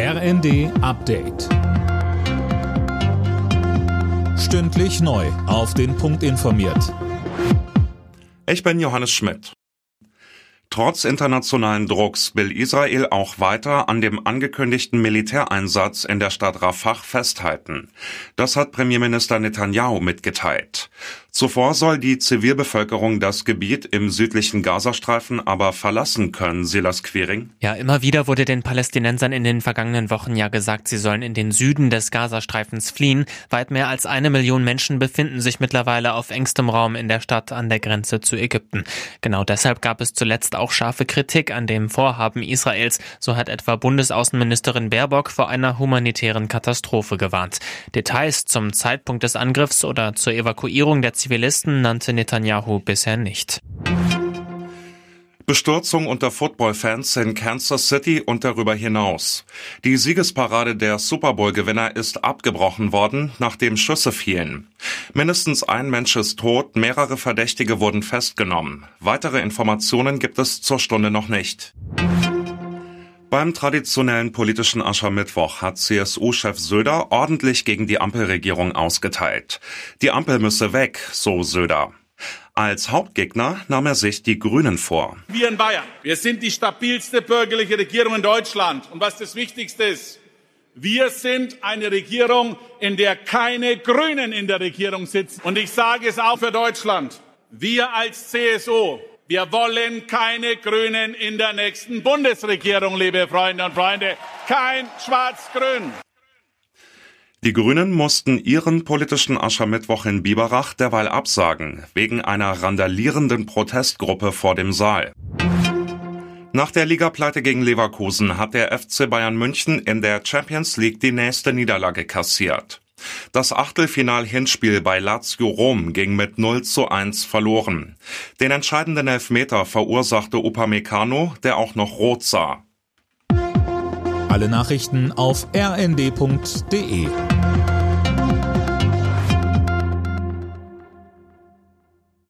RND Update. Stündlich neu. Auf den Punkt informiert. Ich bin Johannes Schmidt. Trotz internationalen Drucks will Israel auch weiter an dem angekündigten Militäreinsatz in der Stadt Rafah festhalten. Das hat Premierminister Netanyahu mitgeteilt. Zuvor soll die Zivilbevölkerung das Gebiet im südlichen Gazastreifen aber verlassen können, Silas Quiring. Ja, immer wieder wurde den Palästinensern in den vergangenen Wochen ja gesagt, sie sollen in den Süden des Gazastreifens fliehen. Weit mehr als eine Million Menschen befinden sich mittlerweile auf engstem Raum in der Stadt an der Grenze zu Ägypten. Genau deshalb gab es zuletzt auch scharfe Kritik an dem Vorhaben Israels. So hat etwa Bundesaußenministerin Baerbock vor einer humanitären Katastrophe gewarnt. Details zum Zeitpunkt des Angriffs oder zur Evakuierung der Zivilisten nannte Netanyahu bisher nicht. Bestürzung unter Footballfans in Kansas City und darüber hinaus. Die Siegesparade der Super Bowl-Gewinner ist abgebrochen worden, nachdem Schüsse fielen. Mindestens ein Mensch ist tot, mehrere Verdächtige wurden festgenommen. Weitere Informationen gibt es zur Stunde noch nicht. Beim traditionellen politischen Aschermittwoch hat CSU-Chef Söder ordentlich gegen die Ampelregierung ausgeteilt. Die Ampel müsse weg, so Söder. Als Hauptgegner nahm er sich die Grünen vor. Wir in Bayern, wir sind die stabilste bürgerliche Regierung in Deutschland. Und was das Wichtigste ist, wir sind eine Regierung, in der keine Grünen in der Regierung sitzen. Und ich sage es auch für Deutschland. Wir als CSU wir wollen keine Grünen in der nächsten Bundesregierung, liebe Freunde und Freunde. Kein Schwarz-Grün. Die Grünen mussten ihren politischen Aschermittwoch in Biberach derweil absagen, wegen einer randalierenden Protestgruppe vor dem Saal. Nach der Ligapleite gegen Leverkusen hat der FC Bayern München in der Champions League die nächste Niederlage kassiert. Das Achtelfinal-Hinspiel bei Lazio Rom ging mit 0 zu 1 verloren. Den entscheidenden Elfmeter verursachte Upamecano, der auch noch rot sah. Alle Nachrichten auf rnd.de